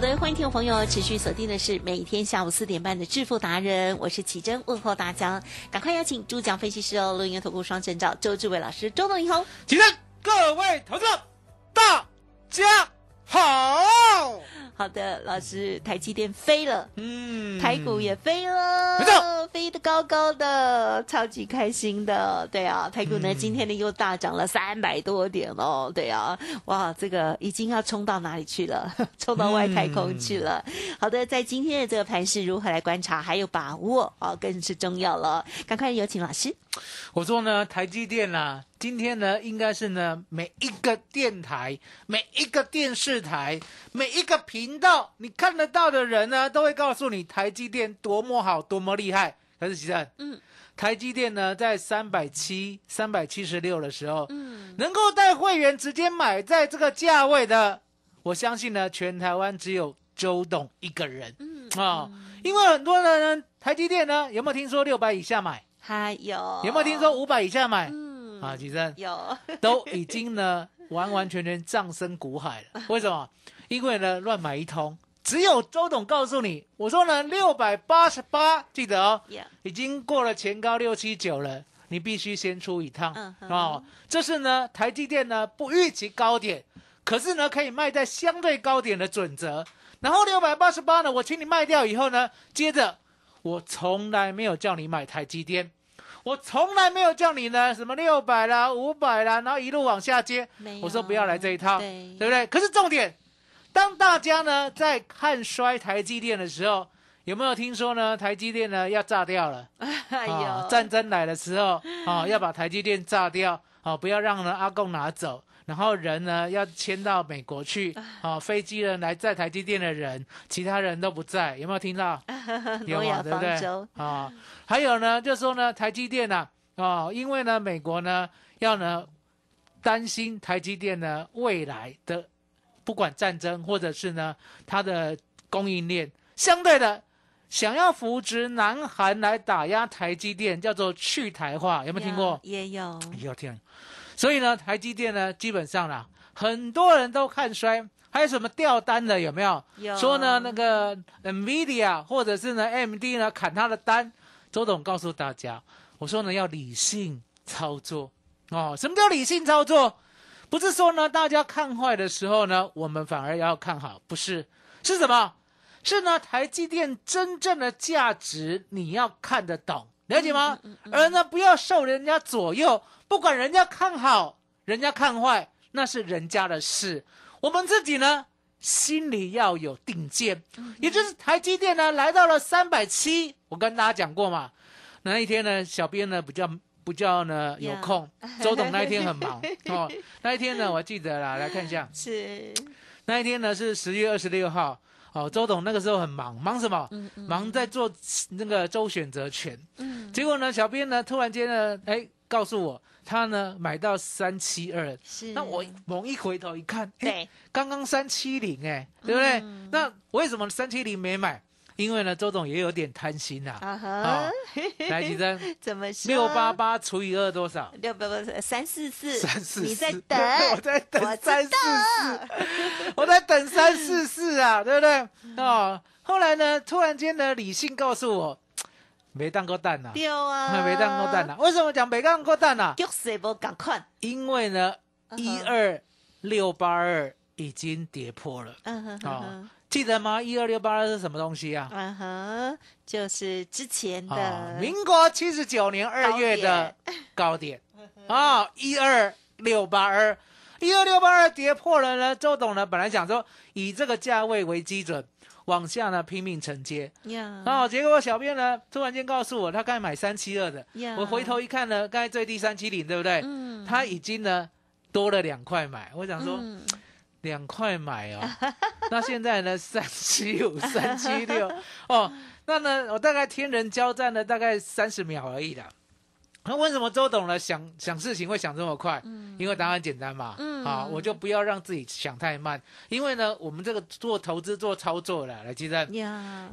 好的，欢迎听众朋友持续锁定的是每天下午四点半的致富达人，我是奇珍，问候大家，赶快邀请主讲分析师哦，录音投顾双证照周志伟老师，周董你好，起身，各位投资，大家好。好的，老师，台积电飞了，嗯台股也飞了，飞得高高的，超级开心的。对啊，台股呢、嗯今天呢又大涨了三百多点哦。对啊，哇，这个已经要冲到哪里去了？冲到外太空去了。好的，在今天的这个盘势如何来观察，还有把握哦，更是重要了。赶快有请老师。我说呢，台积电啊，今天呢，应该是呢，每一个电台、每一个电视台、每一个频道，你看得到的人呢，都会告诉你台积电多么好、多么厉害。可是其实，嗯，台积电呢，在三百七、三百七十六的时候，嗯，能够带会员直接买在这个价位的，我相信呢，全台湾只有周董一个人。嗯啊、因为很多人呢，台积电呢，有没有听说六百以下买？还有有没有听说？五百以下买？嗯啊，其实有，都已经呢完完全全葬身股海了。为什么？因为呢乱买一通，只有周董告诉你，我说呢六百八十八，记得哦已经过了前高六七九了，你必须先出一趟嗯哼哦。这是呢台积电呢不预期高点，可是呢可以卖在相对高点的准则。然后六百八十八呢，我请你卖掉以后呢，接着我从来没有叫你买台积电。我从来没有叫你呢什么六百啦、五百啦，然后一路往下接。我说不要来这一套，对对不对？可是重点，当大家呢在看衰台积电的时候，有没有听说呢？台积电呢要炸掉了？哎啊呦，战争来的时候啊，要把台积电炸掉，啊，不要让呢阿贡拿走。然后人呢要迁到美国去，啊，飞机呢来载台积电的人，其他人都不在，有没有听到？有诺亚嘛，对？啊，还有呢，就说呢，台积电呢、啊，因为呢，美国呢要呢担心台积电呢未来的不管战争或者是呢它的供应链，相对的想要扶植南韩来打压台积电，叫做去台化，有没有听过？也有，有听。所以呢，台积电呢，基本上啦，很多人都看衰。还有什么掉单的有没有？有说呢，那个 NVIDIA 或者是呢 AMD 呢砍他的单。周董告诉大家，我说呢要理性操作哦。什么叫理性操作？不是说呢大家看坏的时候呢，我们反而要看好，不是？是什么？是呢台积电真正的价值你要看得懂，了解吗？而呢不要受人家左右，不管人家看好，人家看坏，那是人家的事。我们自己呢，心里要有定见，也就是台积电呢来到了三百七，我跟大家讲过嘛，那一天呢，小编呢比较比较呢有空，周董那一天很忙 哦，那一天呢我记得啦，来看一下，是。那一天呢是十月二十六号。哦，周董那个时候很忙，忙什么？忙在做那个周选择权。嗯结果呢，小编呢突然间呢，哎，告诉我他呢买到三七二，是，那我猛一回头一看，哎，对刚刚三七零，哎，对不对？嗯那为什么三七零没买？因为呢，周总也有点贪心呐、啊哈。啊，来，吉珍，怎么说？六八八除以二多少？六八八三四四，三四四。你在等，我在等三四四，我在等三四四啊，对不对？哦，后来呢，突然间呢，理性告诉我，没当过蛋呐、对啊，没当过蛋呐、为什么讲没当过蛋呐、就是不赶快，因为呢，一二六八二已经跌破了。嗯哼哼，记得吗？一二六八二是什么东西啊？嗯哼，就是之前啊，的民国七十九年二月的高点啊，一二六八二，一二六八二跌破了呢。周董呢本来想说以这个价位为基准往下呢拼命承接，呀哦，结果小编呢突然间告诉我他刚才买三七二的，呀我回头一看呢，刚才最低三七零对不对？嗯他已经呢多了两块买，我想说。嗯两块买哦，那现在呢三七五、三七六 哦，那呢我大概天人交战了大概三十秒而已啦。那为什么周董呢想想事情会想这么快？嗯因为答案简单嘛，嗯啊，我就不要让自己想太慢，因为呢我们这个做投资做操作的，来记得，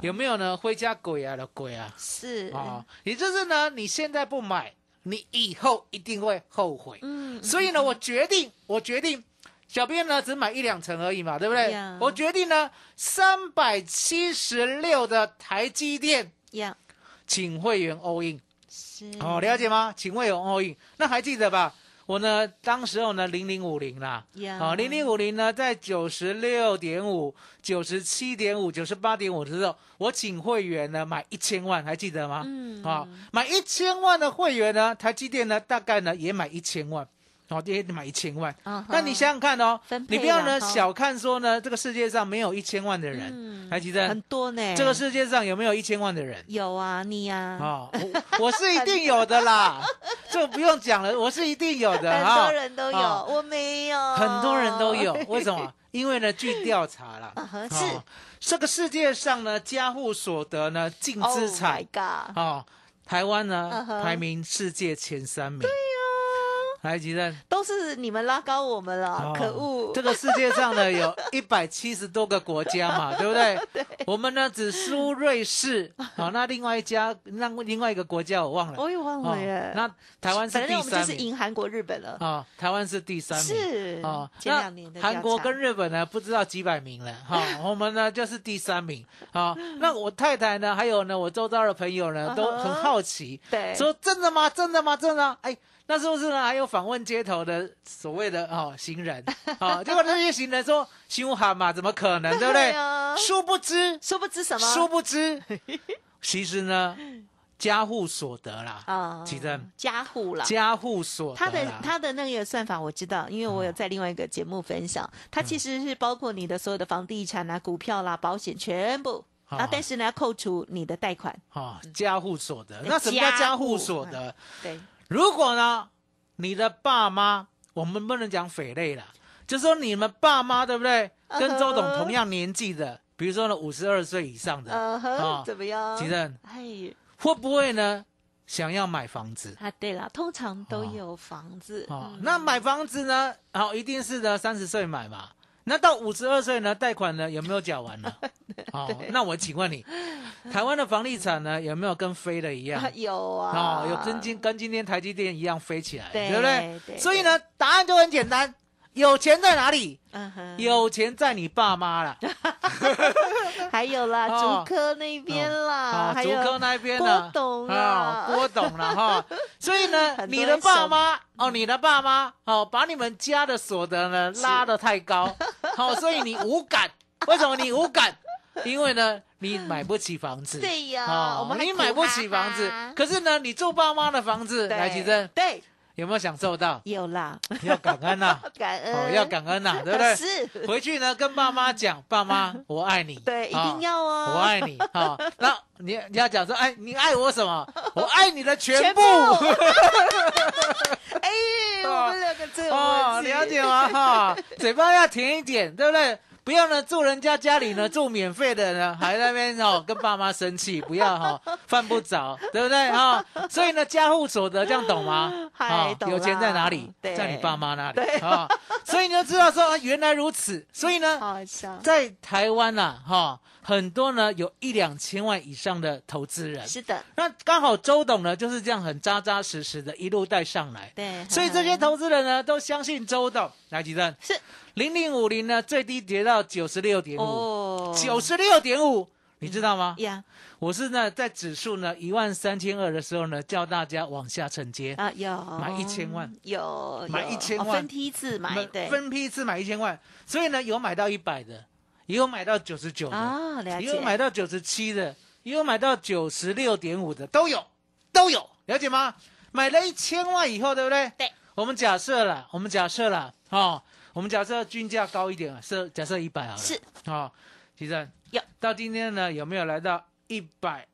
有没有呢？回家鬼啊的鬼啊是啊，也就是呢你现在不买，你以后一定会后悔。嗯，所以呢，我决定，我决定，小编呢只买一两成而已嘛，对不对？呀我决定呢，三百七十六的台积电，呀请会员 all in，是。哦，了解吗？请会员 all in，那还记得吧？我呢，当时候呢，零零五零啦，呀哦，零零五零呢，在九十六点五、九十七点五、九十八点五的时候，我请会员呢买一千万，还记得吗？嗯。啊、买一千万的会员呢，台积电呢大概呢也买一千万，哦，也买一千万。啊哈那你想想看哦你不要呢小看说呢，这个世界上没有一千万的人，嗯台积电很多呢，这个世界上有没有一千万的人？有啊，你呀，啊、我 我是一定有的啦，这不用讲了，我是一定有的很。多人都有，啊我没有，很多人都有，为什么？因为呢，据调查啦，啊哈哦是这个世界上呢，家户所得呢，净？Oh 资产！哦，台湾呢、排名世界前三名。对呀、台积电。都是你们拉高我们了，哦可恶！这个世界上呢，有 一百七十多个国家嘛，对不对？我们呢只输瑞士，好、那另外一家，那另外一个国家我忘了。我也忘了耶。那台湾是第反正我们就是三名。赢韩国、日本了。啊、台湾是第三名。是哦，前那两年的韩国跟日本呢，不知道几百名了哈、我们呢就是第三名。好、那我太太呢，还有呢，我周遭的朋友呢，都很好奇，对说真的吗？真的吗？真的吗？哎。那是不是呢？还有访问街头的所谓的哦行人，哦，结果那些行人说凶悍嘛，怎么可能，对不对？殊不知，殊不知什么？殊不知，其实呢，家户所得啦，啊，其正。加户啦。家户所得他的他的那个算法我知道，因为我有在另外一个节目分享，它其实是包括你的所有的房地产啊、股票啦、保险全部。啊啊，但是呢要扣除你的贷款，哦，家户所得，那什么叫家户所得？对，如果呢，你的爸妈，我们不能讲匪类啦，就说你们爸妈对不对？跟周董同样年纪的，比如说呢五十二岁以上的，哦，怎么样？其正哎，会不会呢想要买房子？啊，对了，通常都有房子哦，嗯那买房子呢？好、一定是呢三十岁买嘛。那到五十二岁呢，贷款呢有没有缴完呢？哦，那我请问你，台湾的房地产呢有没有跟飞的一样？有啊，哦，有跟今跟今天台积电一样飞起来，对不对？对所以呢，答案就很简单，有钱在哪里？有钱在你爸妈啦，还有啦，哦竹科那边啦，啊，还有竹科那边呢，郭董啊，啦，郭董了哈。所以呢，你的爸妈哦，你的爸妈哦，把你们家的所得呢拉得太高，好，所以你无感。为什么你无感？因为呢，你买不起房子。对呀哦我们你买不起房子可是呢，你住爸妈的房子，来吉珍对，有没有享受到？有啦，要感恩呐，感恩哦，要感恩呐，对不对？是，回去呢，跟爸妈讲，爸妈，我爱你。对，一啊定要哦，我爱你啊！那你你要讲说，哎，你爱我什么？我爱你的全部。哎，我们两个最有哦，了解吗？哈，嘴巴要甜一点，对不对？不要呢住人家家里呢 住免费的呢，还在那边哦跟爸妈生气，不要哈、犯不着，对不对？哈、所以呢家户所得这样懂吗？嗨啊懂有钱在哪里？在你爸妈那里对。啊、所以你就知道说啊原来如此。所以呢，在台湾呐、哈、很多呢有一两千万以上的投资人，是的，那刚好周董呢就是这样很扎扎实实的一路带上来，对，所以这些投资人呢都相信周董。来，几阵是零零五零呢最低跌到九十六点五，哦，九十六点五，你知道吗？呀。我是呢在指数呢一万三千二的时候呢，叫大家往下承接，啊有。买1000万。有买有1000万。哦分批次买对。分批次买一千万，所以呢有买到一百的，也有买到九十九的，啊了也有买到九十七的，也有买到九十六点五的，都有，都有，了解吗？买了一千万以后，对不对？对。我们假设了，我们假设了，哦，我们假设均价高一点啊，设假设一百好了。是。好，其实有到今天呢，有没有来到一百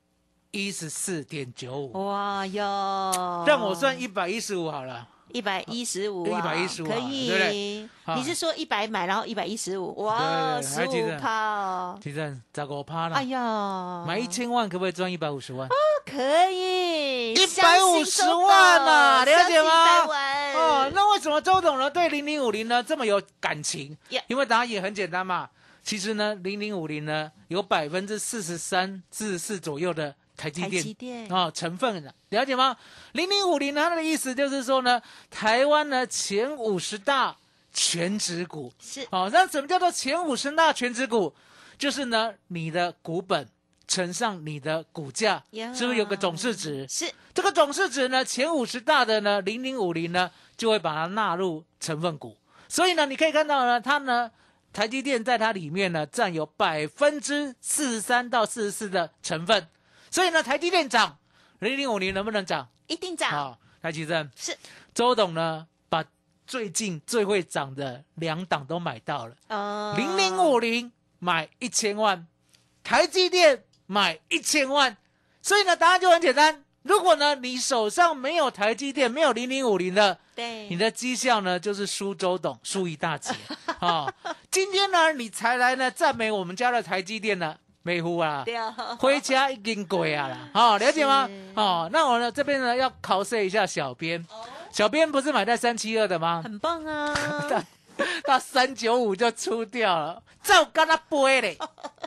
一十四点九五？哇哟让我算一百一十五好了。一百一十五一百一十五可以，对对？啊你是说一百买，然后一百一十五，哇，对十五趴哦，其实十五趴了。哎呀，买一千万可不可以赚一百五十万？哦可以，一百五十万呐，了解吗？哦哦，，那为什么周董呢？对零零五零呢这么有感情？因为答案也很简单嘛。其实呢，零零五零呢有百分之四十三至四左右的台积台电啊哦成分的，了解吗？零零五零它的意思就是说呢，台湾呢前五十大全指股是哦，那怎么叫做前五十大全指股？就是呢你的股本乘上你的股价，呀是不是有个总市值？是这个总市值呢，前五十大的呢，零零五零呢，就会把它纳入成分股。所以呢，你可以看到呢，它呢，台积电在它里面呢，占有百分之四十三到四十四的成分。所以呢，台积电涨，零零五零能不能涨？一定涨，好，台积电是周董呢，把最近最会涨的两档都买到了。哦零零五零买一千万，台积电买一千万，所以呢，答案就很简单。如果呢，你手上没有台积电，没有零零五零的，对，你的绩效呢就是输周董，输一大截 啊、今天呢，你才来呢赞美我们家的台积电呢，美呼啊，回家已经贵啊啦，哦，了解吗好？哦，那我呢这边呢要考试一下小编，小编不是买在三七二的吗？很棒啊，到三九五就出掉了，照跟 他背嘞，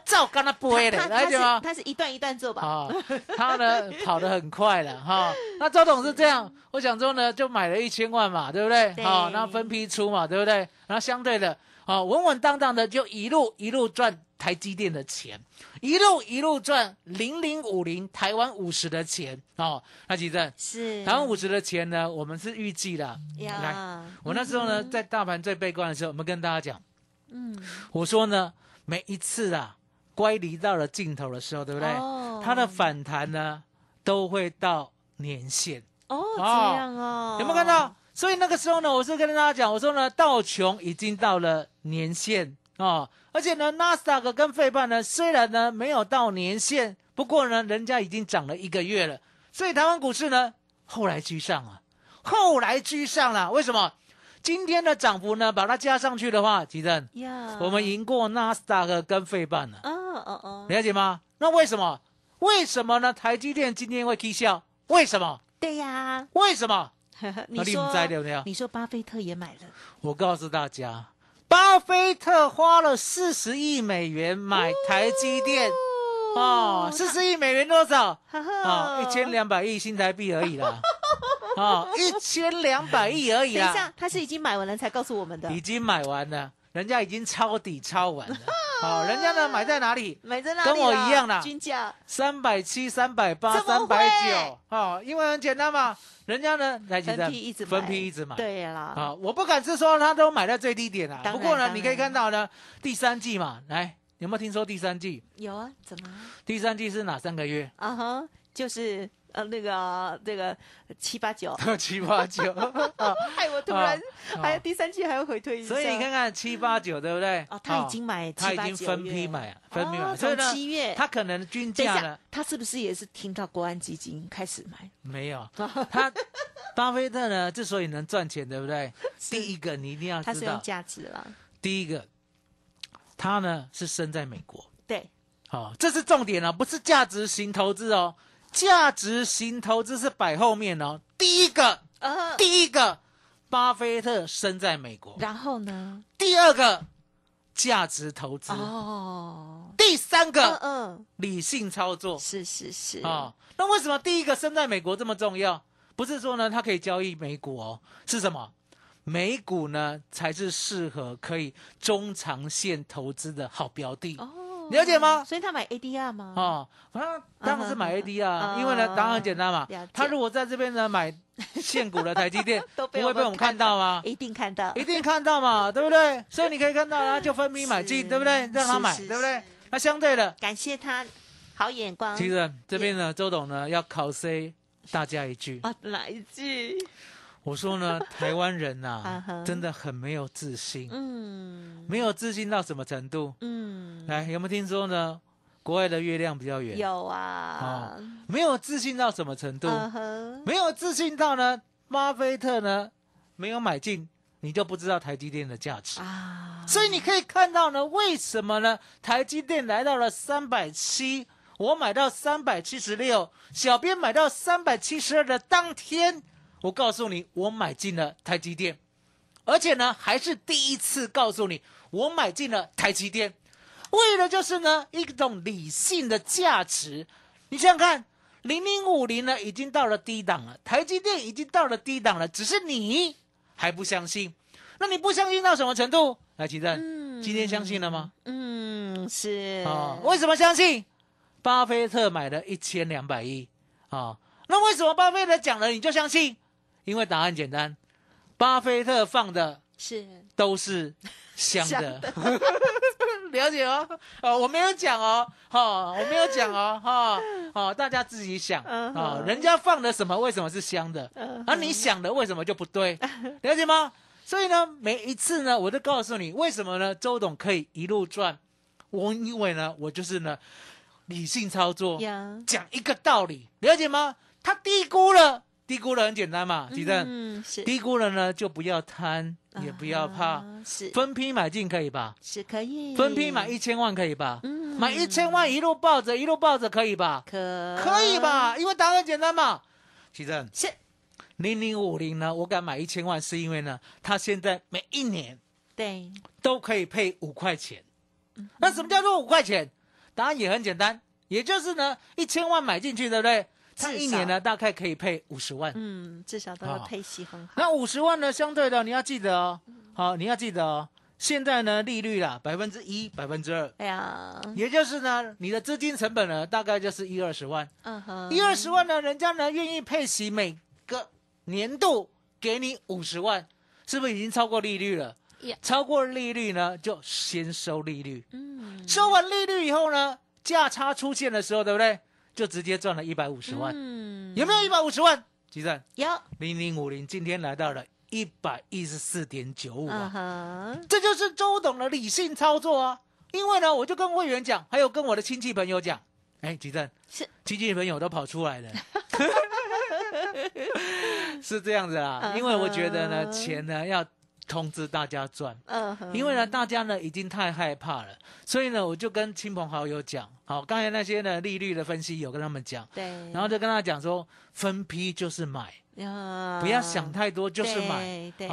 照跟他背嘞，了解吗？他是一段一段做吧，啊、他呢跑得很快了哈、那周董是这样，我想说呢，就买了一千万嘛，对不对？对好、那分批出嘛，对不对？然后相对的，啊、稳稳当当的就一路一路赚台积电的钱，一路一路赚零零五零台湾五十的钱哦。那其实是台湾五十的钱呢，我们是预计的。来，我那时候呢，在大盘最悲观的时候，我们跟大家讲，嗯，我说呢，每一次啊，乖离到了尽头的时候，对不对？哦它的反弹呢，都会到年线，哦这哦样哦，有没有看到？所以那个时候呢，我是跟大家讲，我说呢，道琼已经到了年线哦，而且呢，纳斯达克跟费半呢，虽然呢没有到年限，不过呢，人家已经涨了一个月了，所以台湾股市呢，后来居上啊，后来居上了，为什么？今天的涨幅呢，把它加上去的话，吉正，呀，我们赢过纳斯达克跟费半了，哦哦哦，了解吗？那为什么？为什么呢？台积电今天会 K 笑？为什么？对呀，为什么？你说对不对？你说巴菲特也买了，我告诉大家，巴菲特花了四十亿美元买台积电哦，四十亿美元多少？哈哈哦，一千两百亿新台币而已啦。哦，一千两百亿而已啦，等一下，他是已经买完了才告诉我们的，已经买完了，人家已经抄底抄完了。哦，人家呢买在哪里？买在哪里？跟我一样啦均价三百七、三百八、三百九。好，因为很简单嘛，人家呢来几分批一直买分批一直买。对啦，啊，我不敢是说他都买在最低点啊。不过呢，你可以看到呢，第三季嘛，来，有没有听说第三季？有啊，怎么第三季是哪三个月？啊哈？就是呃那个这个七八九，七八九。啊害我突然啊还有第三季还要回推一下，所以你看看七八九，对不对？哦，他已经买他已经分批买啊，分批哦买。所以从呢，七月他可能均价呢，他是不是也是听到国安基金开始买？没有。他巴菲特呢，之所以能赚钱，对不对？第一个你一定要他是用知道，价值了，第一个，他呢是生在美国。对，好、这是重点哦，不是价值型投资哦。价值型投资是摆后面哦。第一个，呃，第一个，巴菲特生在美国。然后呢？第二个，价值投资。哦，第三嗯个，嗯，理性操作。是是是，啊、那为什么第一个生在美国这么重要？不是说呢，它可以交易美股哦，是什么？美股呢才是适合可以中长线投资的好标的。哦，了解吗？所以他买 ADR 吗？哦，他当然是买嗯 AD 啊，嗯因为呢，答案很简单嘛。他如果在这边呢买现股的台积电，都不会被我们看到吗？一定看到，一定看到嘛，对不对？所以你可以看到，他就分批买进，是对不对？让他买，对不对是？那相对的，感谢他好眼光。其实这边呢，周董呢要考 C 大家一句，啊，哪一句？我说呢，台湾人 啊呐哈，真的很没有自信，嗯没有自信到什么程度？嗯，来，有没有听说呢？国外的月亮比较圆，有啊，没有自信到什么程度？嗯，没有自信到呢，巴菲特呢没有买进，你就不知道台积电的价值。啊，所以你可以看到呢，为什么呢？台积电来到了三百七，我买到三百七十六，小编买到三百七十二的当天，我告诉你，我买进了台积电，而且呢，还是第一次告诉你，我买进了台积电，为的就是呢一种理性的价值。你想想看，零零五零呢已经到了低档了，台积电已经到了低档了，只是你还不相信。那你不相信到什么程度？来，奇正，嗯今天相信了吗？嗯，是啊、为什么相信？巴菲特买了一千两百亿啊，那为什么巴菲特讲了你就相信？因为答案简单，巴菲特放的是都是香香的，了解哦。哦，我没有讲哦，哈、我没有讲哦，哈、哦，大家自己想嗯啊、哼人家放的什么为什么是香的？嗯而、你想的为什么就不对？了解吗？所以呢，每一次呢，我都告诉你为什么呢？周董可以一路赚，我因为呢，我就是呢理性操作，呀，讲一个道理，了解吗？他低估了，低估了很简单嘛，吉正。嗯，是低估了呢，就不要贪，也不要怕，啊是分批买进可以吧？是可以分批买一千万可以吧？嗯买一千万一路抱着，一路抱着可以吧？可可以？吧？因为答案简单嘛。其正是零零五零呢，我敢买一千万，是因为呢，它现在每一年对，都可以配五块钱。那什么叫做五块钱？答案也很简单，也就是呢，一千万买进去，对不对？它至一年呢，大概可以配五十万。嗯，至少都要啊配息很好。那五十万呢？相对的，你要记得哦，好，你要记得哦。现在呢，利率啦，百分之一、百分之二，哎呀，也就是呢，你的资金成本呢，大概就是一二十万。嗯哼，一二十万呢，人家呢愿意配息，每个年度给你五十万，是不是已经超过利率了？超过利率呢，就先收利率。嗯，收完利率以后呢，价差出现的时候，对不对？就直接赚了一百五十万，嗯，有没有一百五十万？吉正有？零零五零今天来到了一百一十四点九五嗯啊，哼，这就是周董的理性操作啊。因为呢，我就跟会员讲，还有跟我的亲戚朋友讲，哎，吉正是亲戚朋友都跑出来了 是这样子啦。因为我觉得呢，钱呢要通知大家赚。嗯哼，因为呢，大家呢已经太害怕了，所以呢，我就跟亲朋好友讲，好，刚才那些呢利率的分析有跟他们讲，对，然后就跟他讲说，分批就是买，呀，不要想太多，就是买。对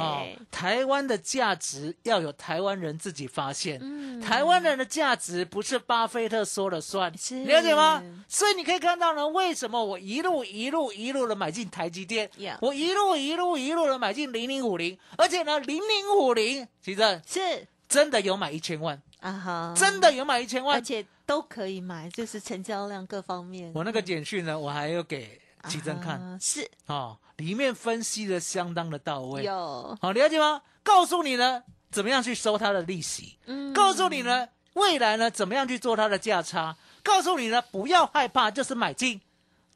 台湾的价值要有台湾人自己发现，嗯。台湾人的价值不是巴菲特说了算，是。了解吗？所以你可以看到呢，为什么我一路一路一路的买进台积电？我一路一路一路的买进零零五零，而且呢，零零五零其实是。真的有买一千万，啊哈，真的有买一千万。而且都可以买，就是成交量各方面。我那个简讯呢，我还有给奇珍看。啊是。哦，里面分析的相当的到位，有，好了解吗？告诉你呢，怎么样去收它的利息。嗯。告诉你呢，未来呢怎么样去做它的价差，告诉你呢不要害怕，就是买进，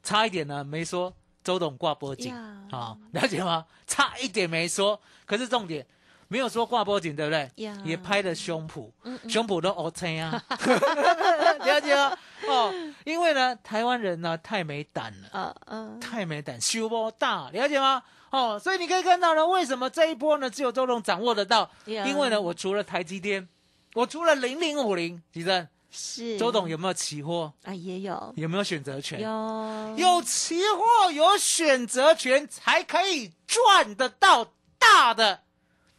差一点呢没说周董挂波景呀。啊、了解吗？差一点没说，可是重点没有说挂波景，对不对呀？也拍了胸脯，嗯嗯胸脯都 OK 啊，了解哦？哦，因为呢台湾人呢太没胆了。啊嗯，太没胆，修波大，了解吗？哦，所以你可以看到呢，为什么这一波呢只有周董掌握得到因为呢，我除了台积电，我除了零零五零，吉正，是周董有没有期货？啊也有有没有选择权？有有期货，有选择权，才可以赚得到大的。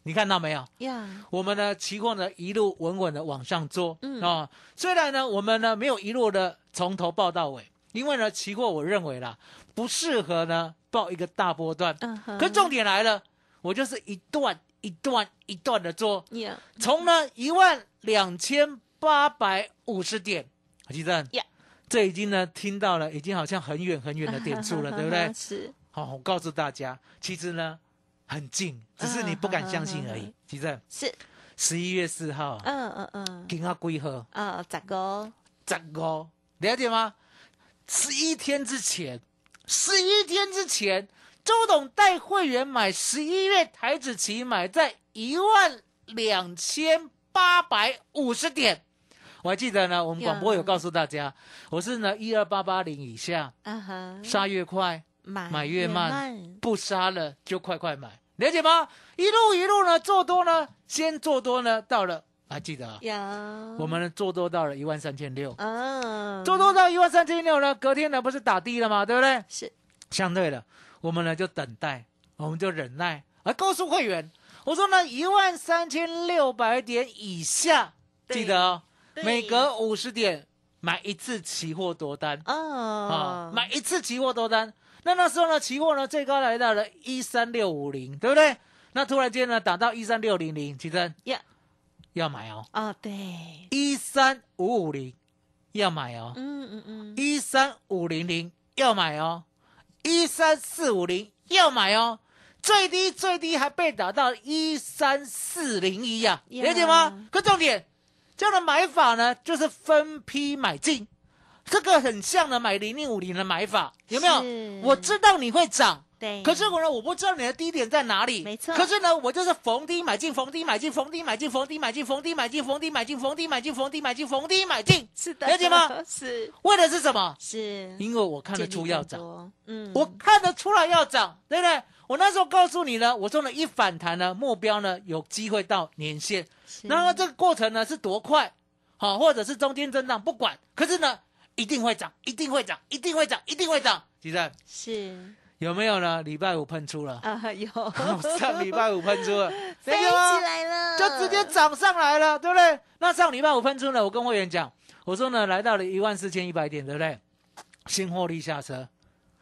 你看到没有？呀，我们的，期货呢一路稳稳的往上做，嗯啊、虽然呢，我们呢没有一路的从头报到尾，因为呢，期货我认为啦，不适合呢报一个大波段。嗯哼，可重点来了，我就是一段一段一段的做，呀从呢一万两千八百五十点，记得 Yeah 这已经呢听到了，已经好像很远很远的点数了，对不对？是，好，我告诉大家，其实呢很近，只是你不敢相信而嗯已。其实是，十一月四号，嗯嗯嗯，今啊几号？啊，咋个？十个，了解吗？十一天之前，十一天之前，周董带会员买十一月台子期买在一万两千八百五十点。我还记得呢，我们广播有告诉大家，我是呢一二八八零以下，啊哈，杀越快，买买越慢慢，不杀了就快快买，了解吗？一路一路呢做多呢，先做多呢到了，还记得啊？呀，我们呢做多到了一万三千六，嗯，做多到一万三千六呢，隔天呢不是打低了吗？对不对？是相对的，我们呢就等待，我们就忍耐，而告诉会员，我说呢一万三千六百点以下，对记得哦，每隔五十点买一次期货多单啊、哦，买一次期货多单。那那时候呢，期货呢最高来到了一三六五零，对不对？那突然间呢打到一三六零零，奇珍呀，要买哦，啊，对，一三五五零要买哦，嗯嗯嗯，一三五零零要买哦，一三四五零要买哦，最低最低还被打到一三四零一呀，呀了解吗？可重点，这样的买法呢，就是分批买进，这个很像的买零零五零的买法，有没有？我知道你会涨。对，可是我呢，我不知道你的低点在哪里。没错可是呢，我就是逢低买进，逢低买进，逢低买进，逢低买进，逢低买进，逢低买进，逢低买进，逢低买进，逢低买进。是的，了解吗？是为的是什么？是，因为我看得出要涨，嗯，我看得出来要涨，对不对？我那时候告诉你呢，我说呢，一反弹呢，目标呢有机会到年线，是然后这个过程呢是多快，好，或者是中间震荡，不管，可是呢一定会涨，一定会涨，一定会涨，一定会涨。其实是有没有呢？礼拜五喷出了，啊，有 上礼拜五喷出了，飞起？来了，就直接涨上来了，对不对？那上礼拜五喷出了，我跟会员讲，我说呢，来到了一万四千一百点，对不对？新获利下车，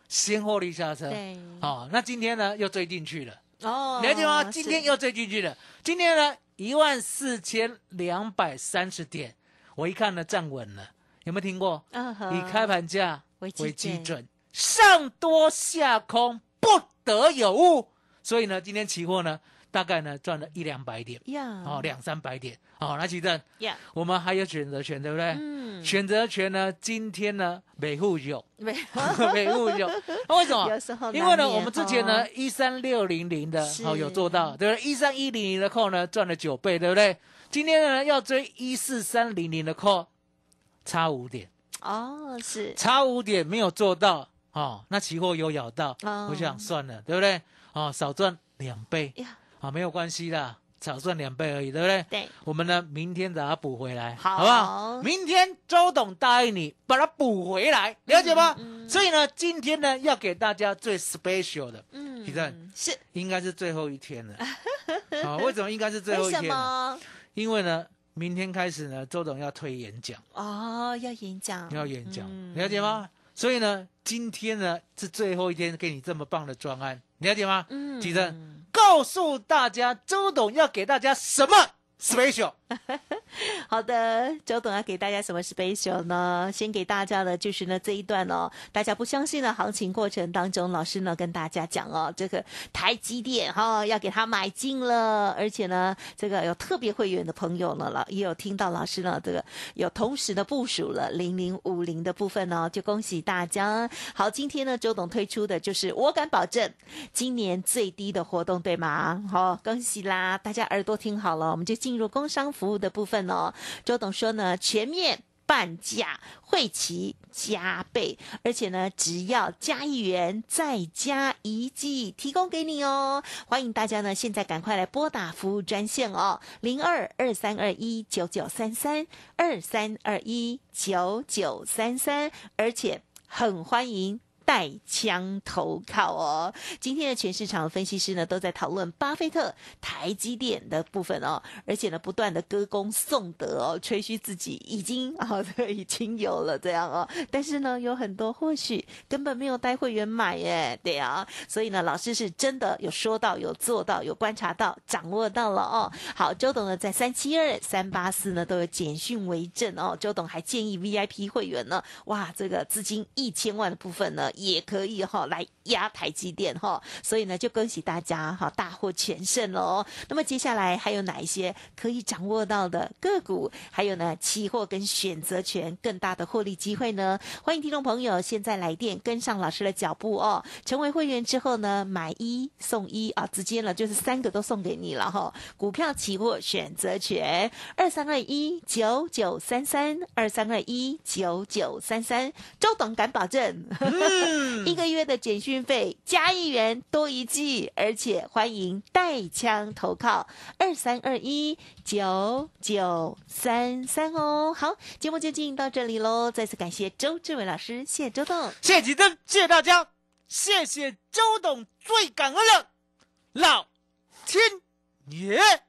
新获利下车。对，哦，那今天呢又追进去了，哦，了解吗？今天又追进去了，今天呢一万四千两百三十点，我一看呢站稳了，有没有听过？以开盘价为基准。准，上多下空不得有误。所以呢，今天期货呢大概呢赚了一两百点，呀，哦，两三百点，哦，那其实呀，我们还有选择权，对不对？嗯，选择权呢，今天呢每户有，每每户有，那 为什么？有时候因为呢，我们之前呢哦，一三六零零的是。哦有做到，对不对？一三一零零的 call 呢赚了九倍，对不对？今天呢要追一四三零零的 call，差五点，哦，是差五点没有做到哦，那期货有咬到，哦我想算了，对不对？哦，少赚两倍呀，啊，没有关系啦，少赚两倍而已，对不对？对，我们呢，明天把它补回来，好不好？明天周董答应你把它补回来，了解吗？所以呢，今天呢要给大家最 special 的，嗯提正是应该是最后一天了。啊，为什么应该是最后一天？因为呢，明天开始呢，周董要推演讲，哦，要演讲，要演讲，嗯了解吗？所以呢，今天呢是最后一天，给你这么棒的专案，了解吗？嗯记得告诉大家，周董要给大家什么 special？好的，周董要给大家什么 special 呢？先给大家的就是呢这一段哦，大家不相信的行情过程当中，老师呢跟大家讲哦，这个台积电哈、要给他买进了，而且呢这个有特别会员的朋友呢，老也有听到老师呢这个有同时的部署了零零五零的部分哦，就恭喜大家。好，今天呢周董推出的就是我敢保证今年最低的活动，对吗？好、恭喜啦！大家耳朵听好了，我们就进入工商服务的部分哦。周董说呢，全面。半价会期加倍，而且呢，只要加一元再加一季，提供给你哦。欢迎大家呢，现在赶快来拨打服务专线哦，零二二三二一九九三三二三二一九九三三，而且很欢迎。带枪投靠哦。今天的全市场分析师呢都在讨论巴菲特、台积电的部分哦，而且呢不断的歌功颂德哦，吹嘘自己已经啊、对，已经有了这样哦。但是呢，有很多或许根本没有带会员买耶，对啊。所以呢，老师是真的有说到、有做到、有观察到、掌握到了哦。好，周董呢在三七二三八四呢都有简讯为证哦。周董还建议 VIP 会员呢，哇，这个资金一千万的部分呢也可以哈、来压台积电哈、所以呢，就恭喜大家哈、大获全胜喽。那么接下来还有哪一些可以掌握到的个股？还有呢，期货跟选择权更大的获利机会呢？欢迎听众朋友现在来电跟上老师的脚步哦。成为会员之后呢，买一送一啊，直接呢就是三个都送给你了哈、股票、期货、选择权，二三二一九九三三，二三二一九九三三，周董敢保证，一个月的简讯费加一元多一季，而且欢迎带枪投靠二三二一九九三三哦。好，节目就进行到这里喽，再次感谢周志伟老师，谢谢周董。谢吉珍，谢谢大家，谢谢周董，最感恩了，老天爷。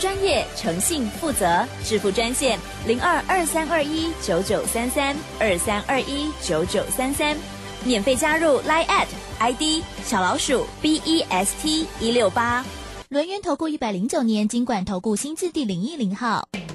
专业、诚信、负责，致富专线零二二三二一九九三三二三二一九九三三，免费加入 Line at ID 小老鼠 B E S T 一六八。轮圆投顾一百零九年金管投顾新字第零一零号。